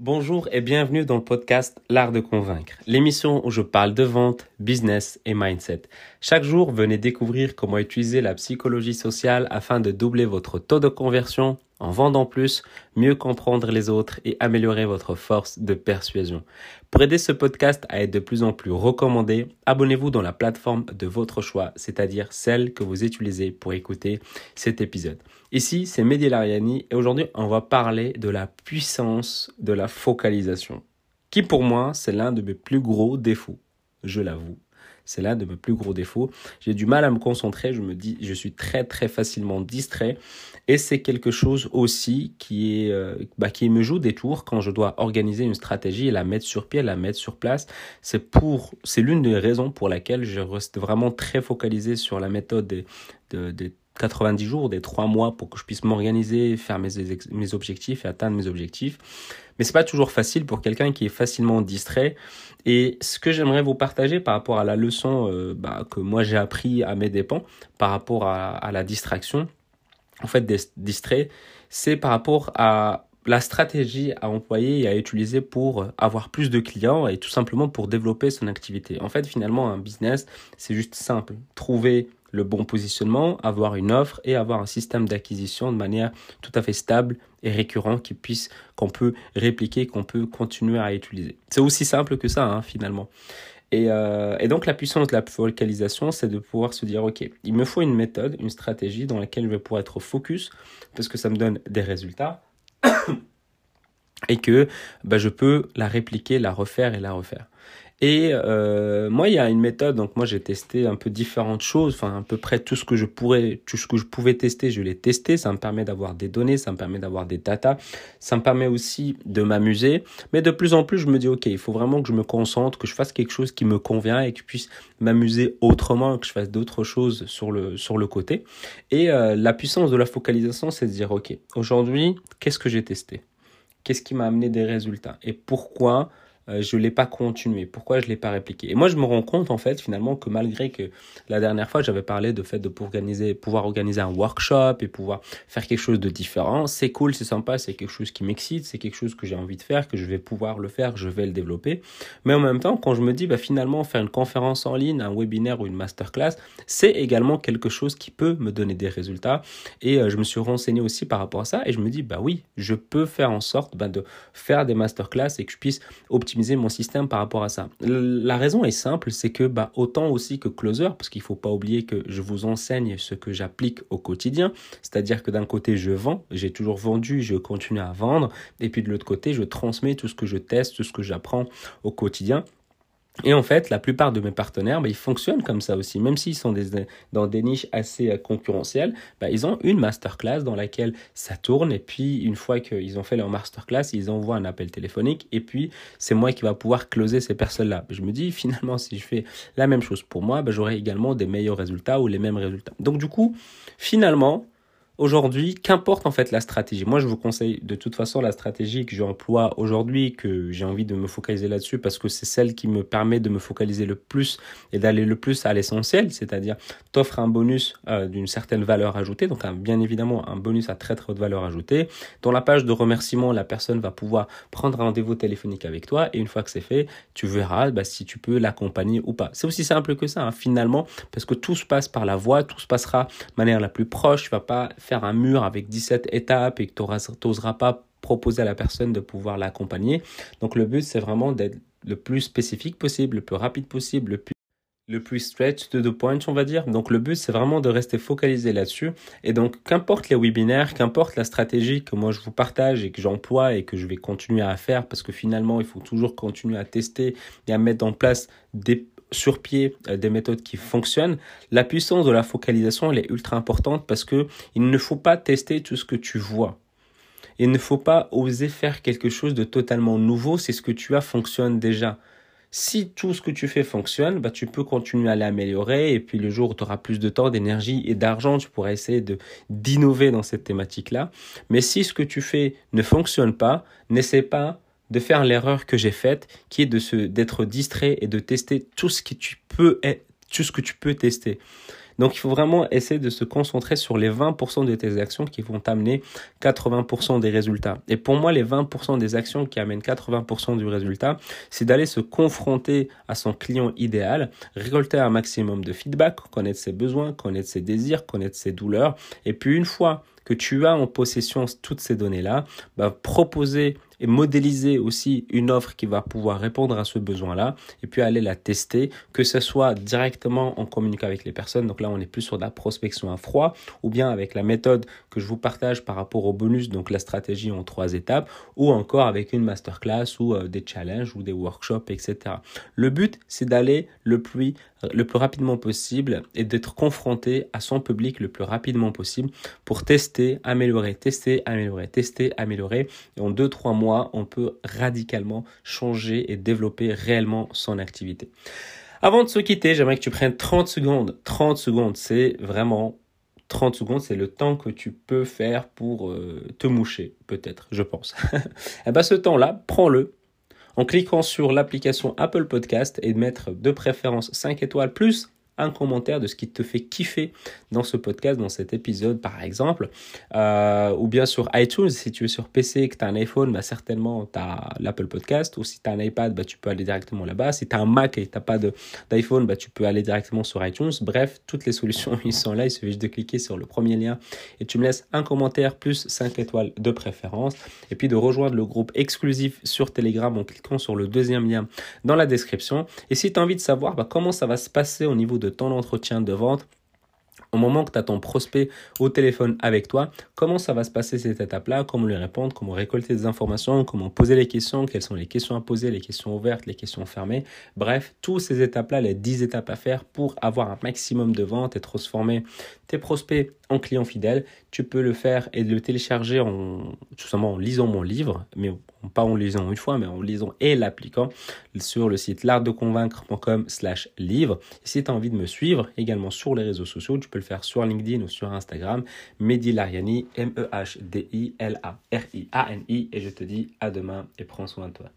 Bonjour et bienvenue dans le podcast L'Art de Convaincre, l'émission où je parle de vente, business et mindset. Chaque jour, venez découvrir comment utiliser la psychologie sociale afin de doubler votre taux de conversion en vendant plus, mieux comprendre les autres et améliorer votre force de persuasion. Pour aider ce podcast à être de plus en plus recommandé, abonnez-vous dans la plateforme de votre choix, c'est-à-dire celle que vous utilisez pour écouter cet épisode. Ici, c'est Mehdi Lariani et aujourd'hui, on va parler de la puissance de la focalisation, qui pour moi, c'est l'un de mes plus gros défauts, je l'avoue. C'est l'un de mes plus gros défauts. J'ai du mal à me concentrer, je me dis, je suis très très facilement distrait et c'est quelque chose aussi qui euh, bah, me joue des tours quand je dois organiser une stratégie et la mettre sur pied, la mettre sur place. C'est l'une des raisons pour laquelle je reste vraiment très focalisé sur la méthode des 90 jours, des 3 mois pour que je puisse m'organiser, faire mes, objectifs et atteindre mes objectifs. Mais c'est pas toujours facile pour quelqu'un qui est facilement distrait. Et ce que j'aimerais vous partager par rapport à la leçon euh, bah, que moi j'ai appris à mes dépens par rapport à, à la distraction, en fait, distrait, c'est par rapport à la stratégie à employer et à utiliser pour avoir plus de clients et tout simplement pour développer son activité. En fait, finalement, un business, c'est juste simple. Trouver le bon positionnement, avoir une offre et avoir un système d'acquisition de manière tout à fait stable et récurrent qui puisse, qu'on peut répliquer, qu'on peut continuer à utiliser. C'est aussi simple que ça, hein, finalement. Et, euh, et, donc la puissance de la focalisation, c'est de pouvoir se dire, OK, il me faut une méthode, une stratégie dans laquelle je vais pouvoir être focus, parce que ça me donne des résultats, et que bah, je peux la répliquer, la refaire et la refaire. Et euh, moi, il y a une méthode. Donc moi, j'ai testé un peu différentes choses. Enfin, à peu près tout ce que je pourrais, tout ce que je pouvais tester, je l'ai testé. Ça me permet d'avoir des données, ça me permet d'avoir des data, ça me permet aussi de m'amuser. Mais de plus en plus, je me dis ok, il faut vraiment que je me concentre, que je fasse quelque chose qui me convient et que je puisse m'amuser autrement, que je fasse d'autres choses sur le sur le côté. Et euh, la puissance de la focalisation, c'est de dire ok, aujourd'hui, qu'est-ce que j'ai testé? Qu'est-ce qui m'a amené des résultats? Et pourquoi euh, je ne l'ai pas continué Pourquoi je ne l'ai pas répliqué? Et moi, je me rends compte, en fait, finalement, que malgré que la dernière fois, j'avais parlé de fait de pouvoir organiser, un workshop et pouvoir faire quelque chose de différent, c'est cool, c'est sympa, c'est quelque chose qui m'excite, c'est quelque chose que j'ai envie de faire, que je vais pouvoir le faire, je vais le développer. Mais en même temps, quand je me dis, bah, finalement, faire une conférence en ligne, un webinaire ou une masterclass, c'est également quelque chose qui peut me donner des résultats. Et euh, je me suis renseigné aussi par rapport à ça et je me dis, bah oui, je peux faire en sorte bah, de faire des masterclass et que je puisse optimiser mon système par rapport à ça. La raison est simple, c'est que bah, autant aussi que Closer, parce qu'il ne faut pas oublier que je vous enseigne ce que j'applique au quotidien, c'est-à-dire que d'un côté je vends, j'ai toujours vendu, je continue à vendre, et puis de l'autre côté je transmets tout ce que je teste, tout ce que j'apprends au quotidien et en fait, la plupart de mes partenaires, bah, ils fonctionnent comme ça aussi. Même s'ils sont dans des niches assez euh, concurrentielles, bah, ils ont une masterclass dans laquelle ça tourne. Et puis, une fois qu'ils ont fait leur masterclass, ils envoient un appel téléphonique. Et puis, c'est moi qui va pouvoir closer ces personnes-là. Je me dis, finalement, si je fais la même chose pour moi, bah, j'aurai également des meilleurs résultats ou les mêmes résultats. Donc, du coup, finalement, Aujourd'hui, qu'importe en fait la stratégie. Moi, je vous conseille de toute façon la stratégie que j'emploie aujourd'hui, que j'ai envie de me focaliser là-dessus parce que c'est celle qui me permet de me focaliser le plus et d'aller le plus à l'essentiel, c'est-à-dire t'offre un bonus euh, d'une certaine valeur ajoutée, donc bien évidemment un bonus à très très haute valeur ajoutée. Dans la page de remerciement, la personne va pouvoir prendre un rendez-vous téléphonique avec toi et une fois que c'est fait, tu verras bah, si tu peux l'accompagner ou pas. C'est aussi simple que ça hein, finalement parce que tout se passe par la voix, tout se passera de manière la plus proche. Tu vas pas faire un mur avec 17 étapes et que tu n'oseras pas proposer à la personne de pouvoir l'accompagner. Donc le but, c'est vraiment d'être le plus spécifique possible, le plus rapide possible, le plus le plus stretch to the point, on va dire. Donc le but, c'est vraiment de rester focalisé là-dessus. Et donc, qu'importe les webinaires, qu'importe la stratégie que moi je vous partage et que j'emploie et que je vais continuer à faire, parce que finalement, il faut toujours continuer à tester et à mettre en place des sur pied euh, des méthodes qui fonctionnent, la puissance de la focalisation elle est ultra importante parce que il ne faut pas tester tout ce que tu vois. Il ne faut pas oser faire quelque chose de totalement nouveau si ce que tu as fonctionne déjà. Si tout ce que tu fais fonctionne, bah, tu peux continuer à l'améliorer et puis le jour où tu auras plus de temps, d'énergie et d'argent, tu pourras essayer de d'innover dans cette thématique-là. Mais si ce que tu fais ne fonctionne pas, n'essaie pas de faire l'erreur que j'ai faite, qui est de se d'être distrait et de tester tout ce que tu peux tout ce que tu peux tester. Donc il faut vraiment essayer de se concentrer sur les 20% de tes actions qui vont t'amener 80% des résultats. Et pour moi, les 20% des actions qui amènent 80% du résultat, c'est d'aller se confronter à son client idéal, récolter un maximum de feedback, connaître ses besoins, connaître ses désirs, connaître ses douleurs. Et puis une fois que tu as en possession toutes ces données-là, bah, proposer et modéliser aussi une offre qui va pouvoir répondre à ce besoin-là et puis aller la tester, que ce soit directement en communiquant avec les personnes. Donc là, on est plus sur de la prospection à froid ou bien avec la méthode que je vous partage par rapport au bonus, donc la stratégie en trois étapes ou encore avec une masterclass ou euh, des challenges ou des workshops, etc. Le but, c'est d'aller le plus, le plus rapidement possible et d'être confronté à son public le plus rapidement possible pour tester, améliorer, tester, améliorer, tester, améliorer. Et en deux, trois mois, on peut radicalement changer et développer réellement son activité. Avant de se quitter, j'aimerais que tu prennes 30 secondes. 30 secondes, c'est vraiment 30 secondes, c'est le temps que tu peux faire pour euh, te moucher, peut-être, je pense. et eh bien ce temps-là, prends-le en cliquant sur l'application Apple Podcast et de mettre de préférence 5 étoiles plus un commentaire de ce qui te fait kiffer dans ce podcast, dans cet épisode par exemple, euh, ou bien sur iTunes, si tu es sur PC et que tu as un iPhone, bah, certainement tu as l'Apple Podcast, ou si tu as un iPad, bah, tu peux aller directement là-bas, si tu as un Mac et tu n'as pas d'iPhone, bah, tu peux aller directement sur iTunes, bref, toutes les solutions ils sont là, il suffit de cliquer sur le premier lien et tu me laisses un commentaire plus 5 étoiles de préférence, et puis de rejoindre le groupe exclusif sur Telegram en cliquant sur le deuxième lien dans la description, et si tu as envie de savoir bah, comment ça va se passer au niveau de de ton entretien de vente, au moment que tu as ton prospect au téléphone avec toi, comment ça va se passer cette étape-là, comment lui répondre, comment récolter des informations, comment poser les questions, quelles sont les questions à poser, les questions ouvertes, les questions fermées? Bref, toutes ces étapes-là, les 10 étapes à faire pour avoir un maximum de ventes et transformer tes prospects en clients fidèles. Tu peux le faire et le télécharger en, tout simplement en lisant mon livre, mais pas en lisant une fois, mais en lisant et l'appliquant sur le site l'artdeconvaincre.com slash livre. si tu as envie de me suivre également sur les réseaux sociaux, tu peux le faire sur LinkedIn ou sur Instagram, Mehdi Lariani, M-E-H-D-I-L-A-R-I-A-N-I, et je te dis à demain et prends soin de toi.